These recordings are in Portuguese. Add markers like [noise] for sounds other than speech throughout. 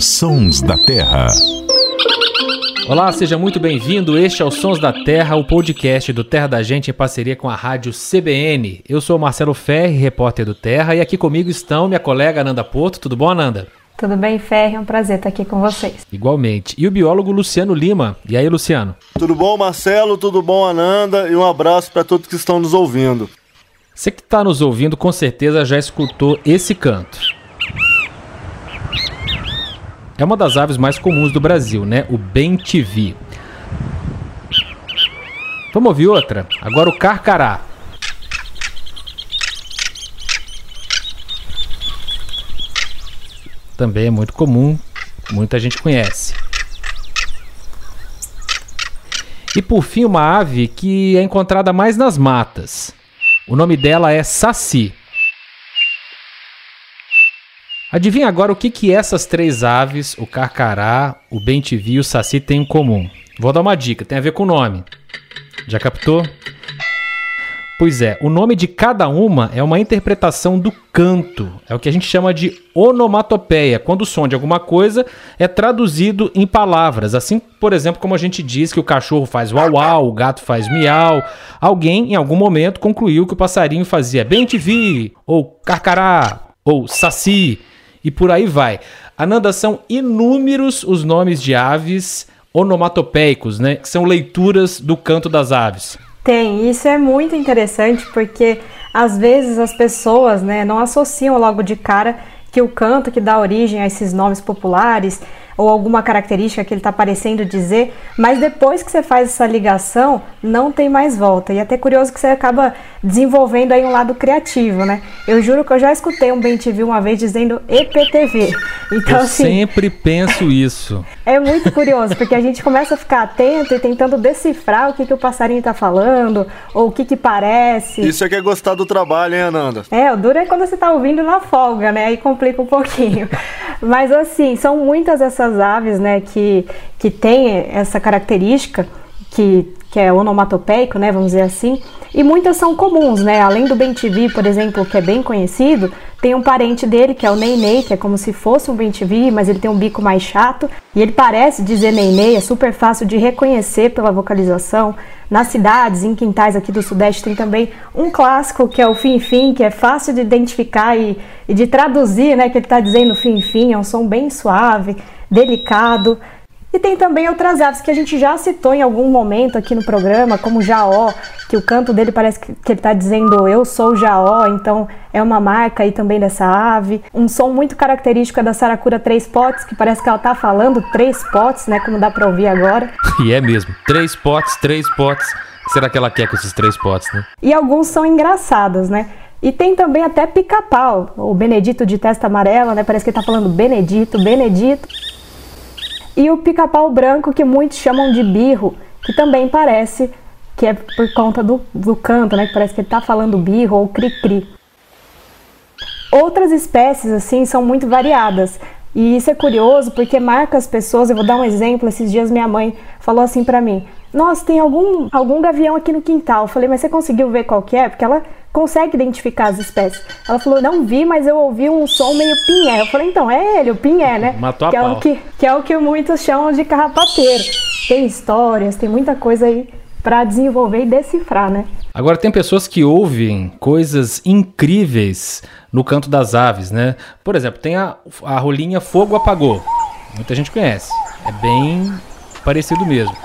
Sons da Terra. Olá, seja muito bem-vindo. Este é o Sons da Terra, o podcast do Terra da Gente em parceria com a rádio CBN. Eu sou Marcelo Ferri, repórter do Terra, e aqui comigo estão minha colega Ananda Porto. Tudo bom, Ananda? Tudo bem, Ferri? É um prazer estar aqui com vocês. Igualmente. E o biólogo Luciano Lima. E aí, Luciano? Tudo bom, Marcelo? Tudo bom, Ananda? E um abraço para todos que estão nos ouvindo. Você que está nos ouvindo, com certeza já escutou esse canto. É uma das aves mais comuns do Brasil, né? O bem-te-vi. Vamos ouvir outra? Agora o carcará. Também é muito comum, muita gente conhece. E por fim, uma ave que é encontrada mais nas matas. O nome dela é Saci. Adivinha agora o que, que essas três aves, o carcará, o bem-te-vi e o saci, têm em comum? Vou dar uma dica, tem a ver com o nome. Já captou? Pois é, o nome de cada uma é uma interpretação do canto. É o que a gente chama de onomatopeia, quando o som de alguma coisa é traduzido em palavras. Assim, por exemplo, como a gente diz que o cachorro faz uau uau, o gato faz miau. Alguém, em algum momento, concluiu que o passarinho fazia bem te vi, ou carcará, ou saci, e por aí vai. Ananda, são inúmeros os nomes de aves onomatopeicos, né? Que são leituras do canto das aves. Tem, isso é muito interessante porque às vezes as pessoas né, não associam logo de cara que o canto que dá origem a esses nomes populares ou alguma característica que ele está parecendo dizer, mas depois que você faz essa ligação, não tem mais volta. E é até curioso que você acaba desenvolvendo aí um lado criativo, né? Eu juro que eu já escutei um Bem TV uma vez dizendo EPTV. Então, eu assim, sempre penso isso. [laughs] É muito curioso, porque a gente começa a ficar atento e tentando decifrar o que, que o passarinho está falando, ou o que que parece. Isso é que é gostar do trabalho, hein, Ananda? É, o duro é quando você está ouvindo na folga, né? Aí complica um pouquinho. [laughs] Mas assim, são muitas essas essas aves, né, que, que tem essa característica, que, que é onomatopeico, né, vamos dizer assim, e muitas são comuns, né, além do bem-te-vi, por exemplo, que é bem conhecido, tem um parente dele, que é o Ney que é como se fosse um bem-te-vi, mas ele tem um bico mais chato, e ele parece dizer Ney é super fácil de reconhecer pela vocalização. Nas cidades, em quintais aqui do Sudeste, tem também um clássico, que é o fim-fim, que é fácil de identificar e, e de traduzir, né, que ele está dizendo fim-fim, é um som bem suave, delicado. E tem também outras aves que a gente já citou em algum momento aqui no programa, como jaó, que o canto dele parece que, ele está dizendo eu sou jaó, então é uma marca aí também dessa ave. Um som muito característico é da saracura três potes, que parece que ela está falando três potes, né, como dá para ouvir agora. [laughs] E é mesmo, três potes, três potes. O que será que ela quer com esses três potes, né? E alguns são engraçados, né? E tem também até pica-pau, o Benedito de testa amarela, né? Parece que ele tá falando Benedito, Benedito. E o pica-pau branco, que muitos chamam de birro, que também parece que é por conta do, do canto, né? Que parece que ele está falando birro ou cri-cri. Outras espécies, assim, são muito variadas. E isso é curioso porque marca as pessoas. Eu vou dar um exemplo. Esses dias minha mãe falou assim para mim: Nossa, tem algum, algum gavião aqui no quintal. Eu falei, mas você conseguiu ver qual que é? Porque ela consegue identificar as espécies. Ela falou, não vi, mas eu ouvi um som meio pinhé. Eu falei, então, é ele, o pinhé, né? Matou que a é pau. que, que é o que muitos chamam de carrapateiro. Tem histórias, tem muita coisa aí para desenvolver e decifrar, né? Agora tem pessoas que ouvem coisas incríveis no canto das aves, né? Por exemplo, tem a, a rolinha Fogo Apagou. Muita gente conhece. É bem parecido mesmo.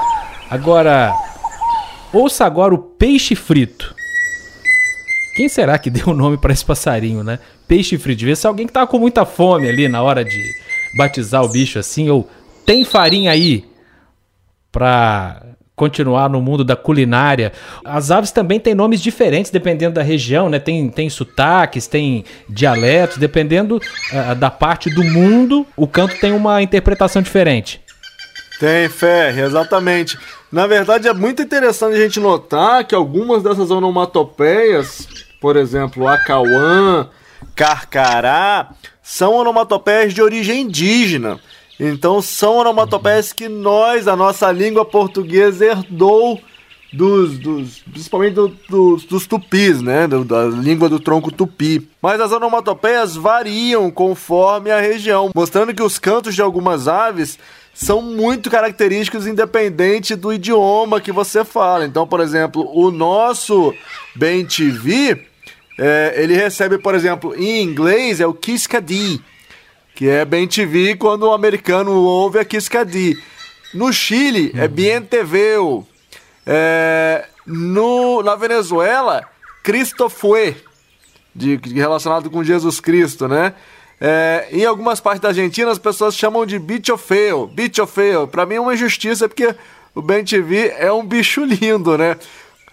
Agora, ouça agora o peixe frito. Quem será que [laughs] deu o nome para esse passarinho, né? Peixe frito. Devia ser alguém que tava com muita fome ali na hora de batizar o bicho assim, ou tem farinha aí para continuar no mundo da culinária. As aves também têm nomes diferentes dependendo da região, né? Tem, tem sotaques, tem dialetos, dependendo uh, da parte do mundo, o canto tem uma interpretação diferente. Tem, Ferre, exatamente. Na verdade, é muito interessante a gente notar que algumas dessas onomatopeias, por exemplo, acauã, carcará, são onomatopeias de origem indígena. Então são onomatopeias que nós, a nossa língua portuguesa, herdou dos, dos principalmente do, dos, dos, tupis, né? Da língua do tronco tupi. Mas as onomatopeias variam conforme a região, mostrando que os cantos de algumas aves são muito característicos independente do idioma que você fala. Então, por exemplo, o nosso Ben TV, é, ele recebe, por exemplo, em inglês é o Kiskadi, que é Ben TV quando o americano ouve é Kiskadi. No Chile é Bien TV. É, no, na Venezuela, Cristo foi, de, relacionado com Jesus Cristo, né? É, em algumas partes da Argentina, as pessoas chamam de bicho feio. Bicho feio. Pra mim é uma injustiça porque o Ben TV é um bicho [laughs] lindo, né?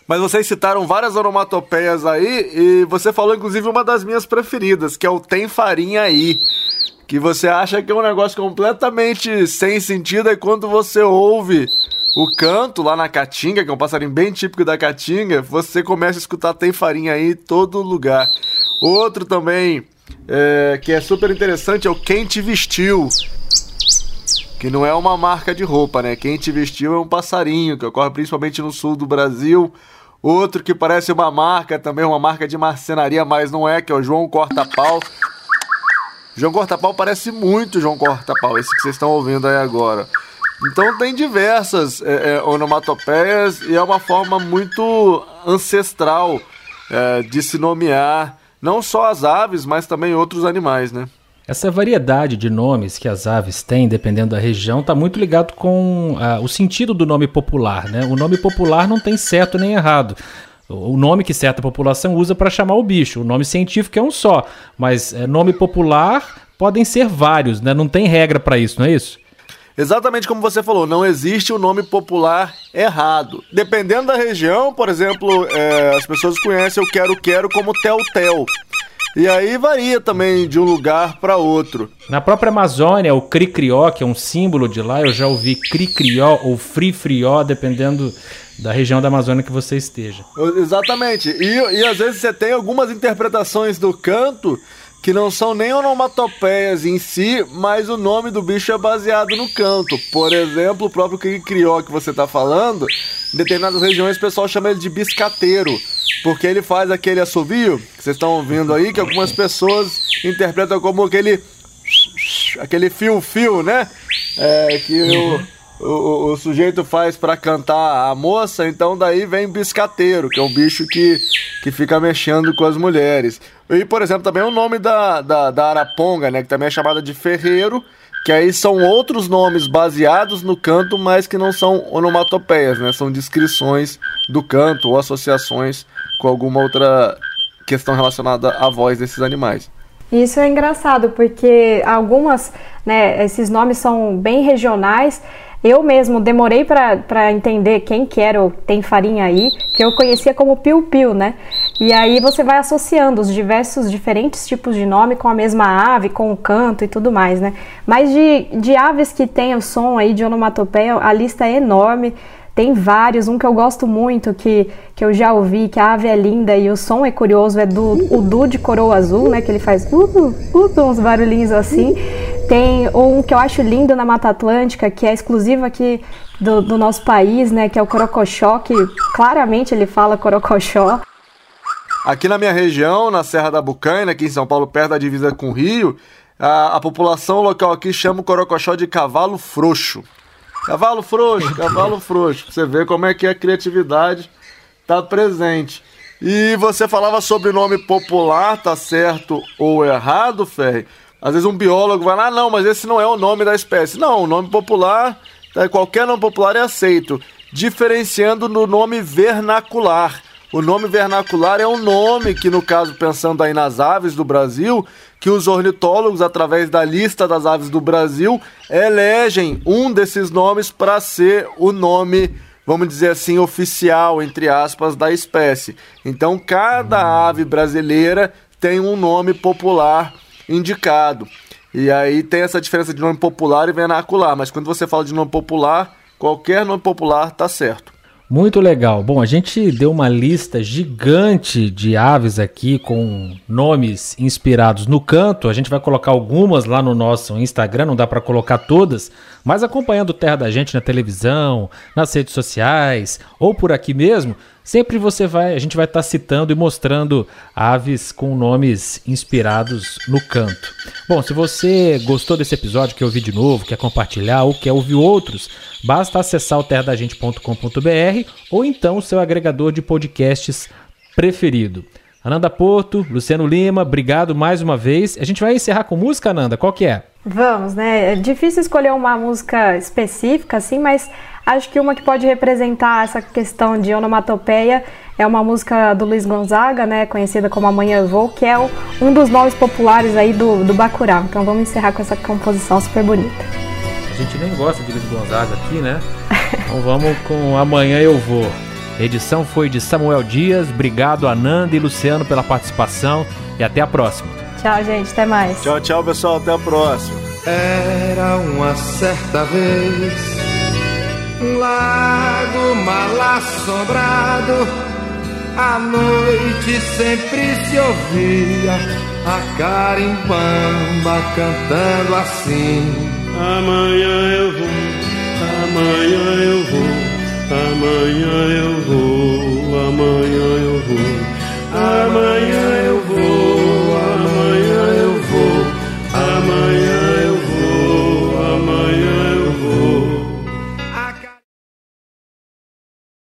Mas vocês citaram várias onomatopeias aí e você falou inclusive uma das minhas preferidas, que é o Tem Farinha Aí. Que você acha que é um negócio completamente sem sentido e quando você ouve o canto lá na Caatinga, que é um passarinho bem típico da Caatinga, você começa a escutar Tem Farinha Aí em todo lugar. Outro também é, que é super interessante é o Quem Te Vestiu. Que não é uma marca de roupa, né? Quem te vestiu é um passarinho, que ocorre principalmente no sul do Brasil. Outro que parece uma marca, também uma marca de marcenaria, mas não é, que é o João Corta-Pau. João Corta-Pau parece muito João Corta-Pau, esse que vocês estão ouvindo aí agora. Então tem diversas é, é, onomatopeias e é uma forma muito ancestral é, de se nomear não só as aves, mas também outros animais, né? Essa variedade de nomes que as aves têm, dependendo da região, está muito ligado com uh, o sentido do nome popular. Né? O nome popular não tem certo nem errado. O nome que certa população usa para chamar o bicho. O nome científico é um só, mas é, nome popular podem ser vários, né? Não tem regra para isso, não é isso? Exatamente como você falou, não existe o um nome popular errado. Dependendo da região, por exemplo, é, as pessoas conhecem o quero-quero como tel-tel. E aí varia também de um lugar para outro. Na própria Amazônia, o cricrió, que é um símbolo de lá, eu já ouvi cricrió ou frifrió, dependendo da região da Amazônia que você esteja. Exatamente. E, e às vezes você tem algumas interpretações do canto que não são nem onomatopeias em si, mas o nome do bicho é baseado no canto. Por exemplo, o próprio crió que você está falando, em determinadas regiões o pessoal chama ele de biscateiro, porque ele faz aquele assovio que vocês estão ouvindo aí, que algumas pessoas interpretam como aquele aquele fio-fio, né? É, que o o, o, sujeito faz para cantar a moça, então daí vem biscateiro, que é um bicho que, que fica mexendo com as mulheres. E, por exemplo, também o nome da, da, da araponga, né, que também é chamada de ferreiro, que aí são outros nomes baseados no canto, mas que não são onomatopeias, né, são descrições do canto ou associações com alguma outra questão relacionada à voz desses animais. Isso é engraçado, porque algumas, né, esses nomes são bem regionais eu mesmo demorei para entender quem que era o Tem Farinha Aí, que eu conhecia como Piu Piu, né? E aí você vai associando os diversos, diferentes tipos de nome com a mesma ave, com o canto e tudo mais, né? Mas de, de aves que tem o som aí de onomatopeia, a lista é enorme. Tem vários, um que eu gosto muito, que, que eu já ouvi, que a ave é linda e o som é curioso, é do o Du de coroa azul, né? Que ele faz uh, uh, uh, uns barulhinhos assim. Tem um que eu acho lindo na Mata Atlântica, que é exclusivo aqui do, do nosso país, né? Que é o corocochó, que claramente ele fala corocochó. Aqui na minha região, na Serra da Bucaina, aqui em São Paulo, perto da divisa com o Rio, a, a população local aqui chama o corocochó de cavalo frouxo. Cavalo frouxo, cavalo frouxo. Você ver como é que a criatividade tá presente. E você falava sobre o nome popular, tá certo ou errado, Ferre? Às vezes um biólogo vai lá, ah, não, mas esse não é o nome da espécie. Não, o nome popular, tá, qualquer nome popular é aceito. Diferenciando no nome vernacular. O nome vernacular é um nome que, no caso, pensando aí nas aves do Brasil, que os ornitólogos, através da lista das aves do Brasil, elegem um desses nomes para ser o nome, vamos dizer assim, oficial, entre aspas, da espécie. Então, cada ave brasileira tem um nome popular indicado. E aí tem essa diferença de nome popular e vernacular, mas quando você fala de nome popular, qualquer nome popular tá certo. Muito legal. Bom, a gente deu uma lista gigante de aves aqui com nomes inspirados no canto. A gente vai colocar algumas lá no nosso Instagram, não dá para colocar todas, mas acompanhando o Terra da Gente na televisão, nas redes sociais ou por aqui mesmo, sempre você vai, a gente vai estar tá citando e mostrando aves com nomes inspirados no canto. Bom, se você gostou desse episódio, quer ouvir de novo, quer compartilhar ou quer ouvir outros, basta acessar o terradagente.com.br ou então o seu agregador de podcasts preferido. Ananda Porto, Luciano Lima, obrigado mais uma vez. A gente vai encerrar com música, Ananda, qual que é? Vamos, né? É difícil escolher uma música específica, assim, mas acho que uma que pode representar essa questão de onomatopeia é uma música do Luiz Gonzaga, né? Conhecida como Amanhã Eu Vou, que é um dos nomes populares aí do, do Bacurau. Então vamos encerrar com essa composição super bonita. A gente nem gosta de Luiz Gonzaga aqui, né? então vamos com Amanhã Eu Vou. A edição foi de Samuel Dias. Obrigado, Ananda e Luciano, pela participação e até a próxima. Tchau, gente. Até mais. Tchau, tchau, pessoal. Até a próxima. Era uma certa vez um lago mal assombrado. À noite sempre se ouvia a carimbamba cantando assim. Amanhã eu vou, amanhã eu vou, amanhã eu vou, amanhã eu vou, amanhã.